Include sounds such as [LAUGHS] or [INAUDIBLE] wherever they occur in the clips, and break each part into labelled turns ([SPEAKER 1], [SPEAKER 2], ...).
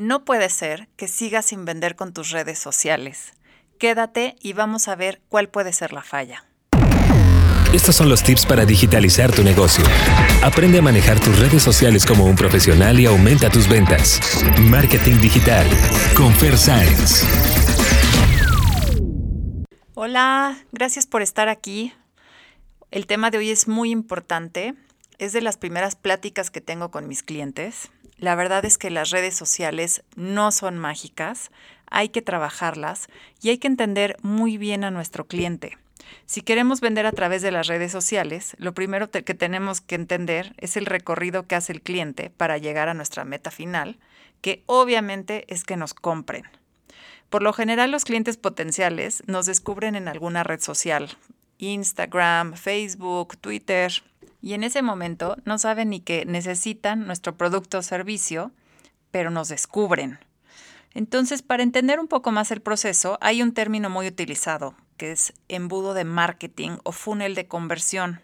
[SPEAKER 1] No puede ser que sigas sin vender con tus redes sociales. Quédate y vamos a ver cuál puede ser la falla.
[SPEAKER 2] Estos son los tips para digitalizar tu negocio. Aprende a manejar tus redes sociales como un profesional y aumenta tus ventas. Marketing digital con Fair Science.
[SPEAKER 1] Hola, gracias por estar aquí. El tema de hoy es muy importante. Es de las primeras pláticas que tengo con mis clientes. La verdad es que las redes sociales no son mágicas, hay que trabajarlas y hay que entender muy bien a nuestro cliente. Si queremos vender a través de las redes sociales, lo primero que tenemos que entender es el recorrido que hace el cliente para llegar a nuestra meta final, que obviamente es que nos compren. Por lo general los clientes potenciales nos descubren en alguna red social, Instagram, Facebook, Twitter, y en ese momento no saben ni que necesitan nuestro producto o servicio, pero nos descubren. Entonces, para entender un poco más el proceso, hay un término muy utilizado, que es embudo de marketing o funnel de conversión.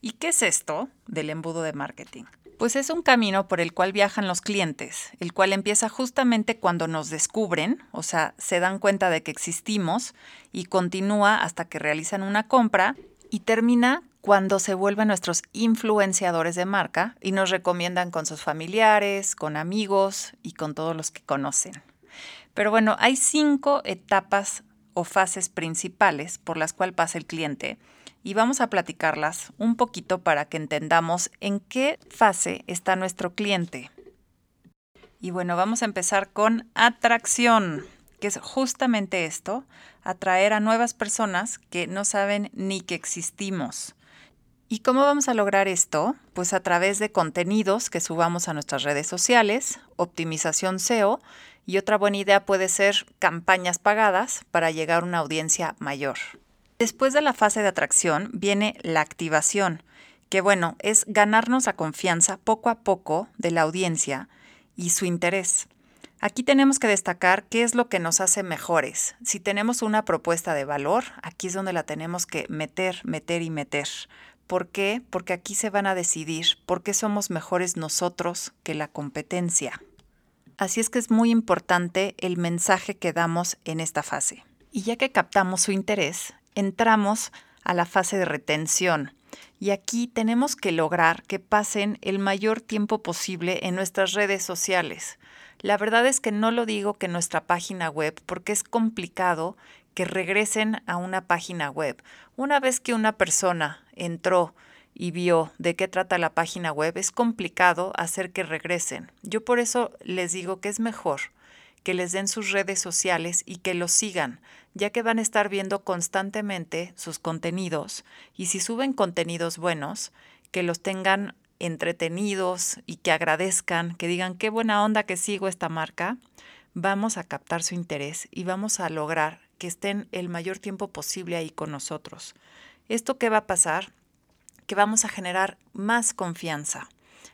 [SPEAKER 1] ¿Y qué es esto del embudo de marketing? Pues es un camino por el cual viajan los clientes, el cual empieza justamente cuando nos descubren, o sea, se dan cuenta de que existimos y continúa hasta que realizan una compra y termina cuando se vuelven nuestros influenciadores de marca y nos recomiendan con sus familiares, con amigos y con todos los que conocen. Pero bueno, hay cinco etapas o fases principales por las cuales pasa el cliente y vamos a platicarlas un poquito para que entendamos en qué fase está nuestro cliente. Y bueno, vamos a empezar con atracción, que es justamente esto, atraer a nuevas personas que no saben ni que existimos. ¿Y cómo vamos a lograr esto? Pues a través de contenidos que subamos a nuestras redes sociales, optimización SEO y otra buena idea puede ser campañas pagadas para llegar a una audiencia mayor. Después de la fase de atracción viene la activación, que bueno, es ganarnos la confianza poco a poco de la audiencia y su interés. Aquí tenemos que destacar qué es lo que nos hace mejores. Si tenemos una propuesta de valor, aquí es donde la tenemos que meter, meter y meter. ¿Por qué? Porque aquí se van a decidir por qué somos mejores nosotros que la competencia. Así es que es muy importante el mensaje que damos en esta fase. Y ya que captamos su interés, entramos a la fase de retención. Y aquí tenemos que lograr que pasen el mayor tiempo posible en nuestras redes sociales. La verdad es que no lo digo que nuestra página web porque es complicado que regresen a una página web. Una vez que una persona entró y vio de qué trata la página web, es complicado hacer que regresen. Yo por eso les digo que es mejor que les den sus redes sociales y que los sigan, ya que van a estar viendo constantemente sus contenidos y si suben contenidos buenos, que los tengan entretenidos y que agradezcan, que digan qué buena onda que sigo esta marca, vamos a captar su interés y vamos a lograr que estén el mayor tiempo posible ahí con nosotros. ¿Esto qué va a pasar? que vamos a generar más confianza.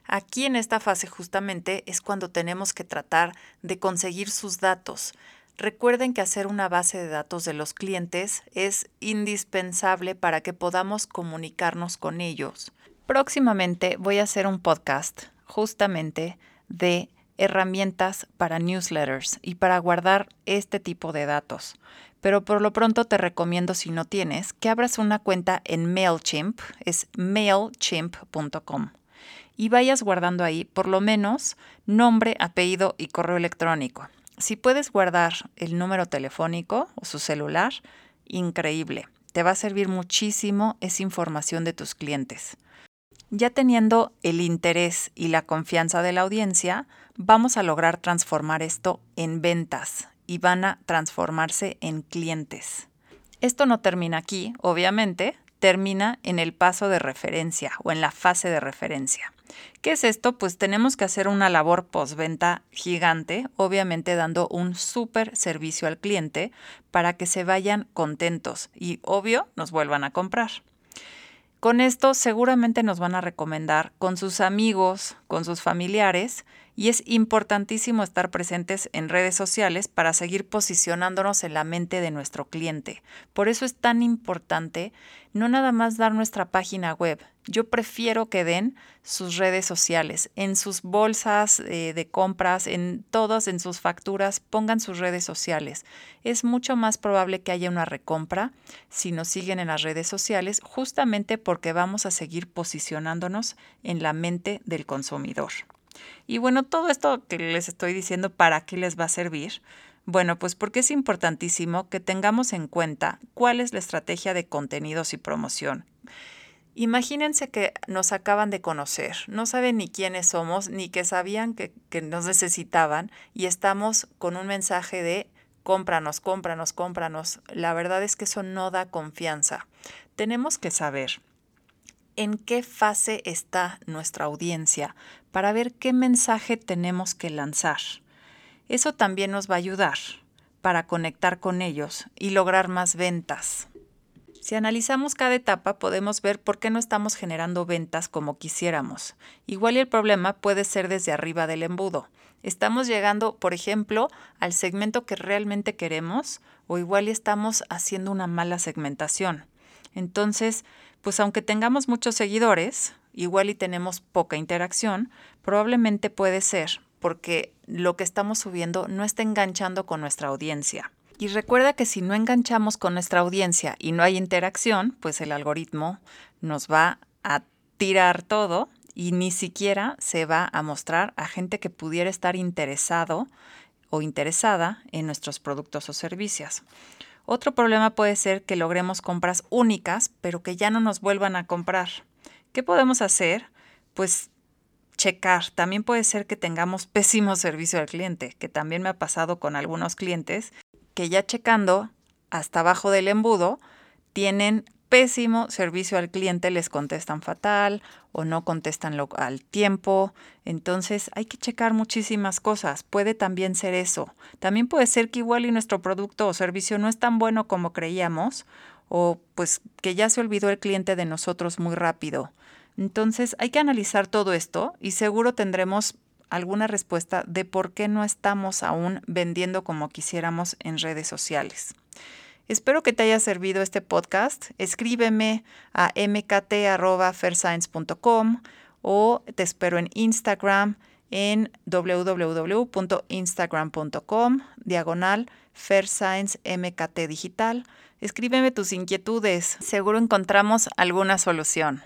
[SPEAKER 1] Aquí en esta fase justamente es cuando tenemos que tratar de conseguir sus datos. Recuerden que hacer una base de datos de los clientes es indispensable para que podamos comunicarnos con ellos. Próximamente voy a hacer un podcast justamente de herramientas para newsletters y para guardar este tipo de datos pero por lo pronto te recomiendo si no tienes que abras una cuenta en MailChimp, es mailchimp.com, y vayas guardando ahí por lo menos nombre, apellido y correo electrónico. Si puedes guardar el número telefónico o su celular, increíble. Te va a servir muchísimo esa información de tus clientes. Ya teniendo el interés y la confianza de la audiencia, vamos a lograr transformar esto en ventas, y van a transformarse en clientes. Esto no termina aquí, obviamente, termina en el paso de referencia o en la fase de referencia. ¿Qué es esto? Pues tenemos que hacer una labor postventa gigante, obviamente dando un súper servicio al cliente para que se vayan contentos y, obvio, nos vuelvan a comprar. Con esto seguramente nos van a recomendar con sus amigos, con sus familiares y es importantísimo estar presentes en redes sociales para seguir posicionándonos en la mente de nuestro cliente. Por eso es tan importante no nada más dar nuestra página web. Yo prefiero que den sus redes sociales, en sus bolsas eh, de compras, en todas, en sus facturas, pongan sus redes sociales. Es mucho más probable que haya una recompra si nos siguen en las redes sociales, justamente porque vamos a seguir posicionándonos en la mente del consumidor. Y bueno, todo esto que les estoy diciendo, ¿para qué les va a servir? Bueno, pues porque es importantísimo que tengamos en cuenta cuál es la estrategia de contenidos y promoción. Imagínense que nos acaban de conocer, no saben ni quiénes somos, ni que sabían que, que, nos necesitaban y estamos con un mensaje de cómpranos, cómpranos, cómpranos. La verdad es que eso no da confianza. Tenemos que saber en qué fase está nuestra audiencia para ver qué mensaje tenemos que lanzar. Eso también nos va a ayudar para conectar con ellos y lograr más ventas. Si analizamos cada etapa podemos ver por qué no estamos generando ventas como quisiéramos. Igual y el problema puede ser desde arriba del embudo. Estamos llegando, por ejemplo, al segmento que realmente queremos o igual y estamos haciendo una mala segmentación. Entonces, pues aunque tengamos muchos seguidores, igual y tenemos poca interacción, probablemente puede ser porque lo que estamos subiendo no está enganchando con nuestra audiencia. Y recuerda que si no enganchamos con nuestra audiencia y no hay interacción, pues el algoritmo nos va a tirar todo y ni siquiera se va a mostrar a gente que pudiera estar interesado o interesada en nuestros productos o servicios. Otro problema puede ser que logremos compras únicas, pero que ya no nos vuelvan a comprar. ¿Qué podemos hacer? Pues checar. También puede ser que tengamos [LAUGHS] pésimo servicio al cliente, que también me ha pasado con algunos clientes que ya checando hasta abajo del embudo tienen pésimo servicio al cliente, les contestan fatal o no contestan al tiempo. Entonces hay que checar muchísimas cosas. Puede también ser eso. También puede ser que igual y nuestro producto o servicio no es tan bueno como creíamos o pues que ya se olvidó el cliente de nosotros muy rápido. Entonces hay que analizar todo esto y seguro tendremos alguna respuesta de por qué no estamos aún vendiendo como quisiéramos en redes sociales. Espero que te haya servido este podcast. Escríbeme a mkt.ferscience.com o te espero en Instagram en www.instagram.com diagonal Digital. Escríbeme tus inquietudes, seguro encontramos alguna solución.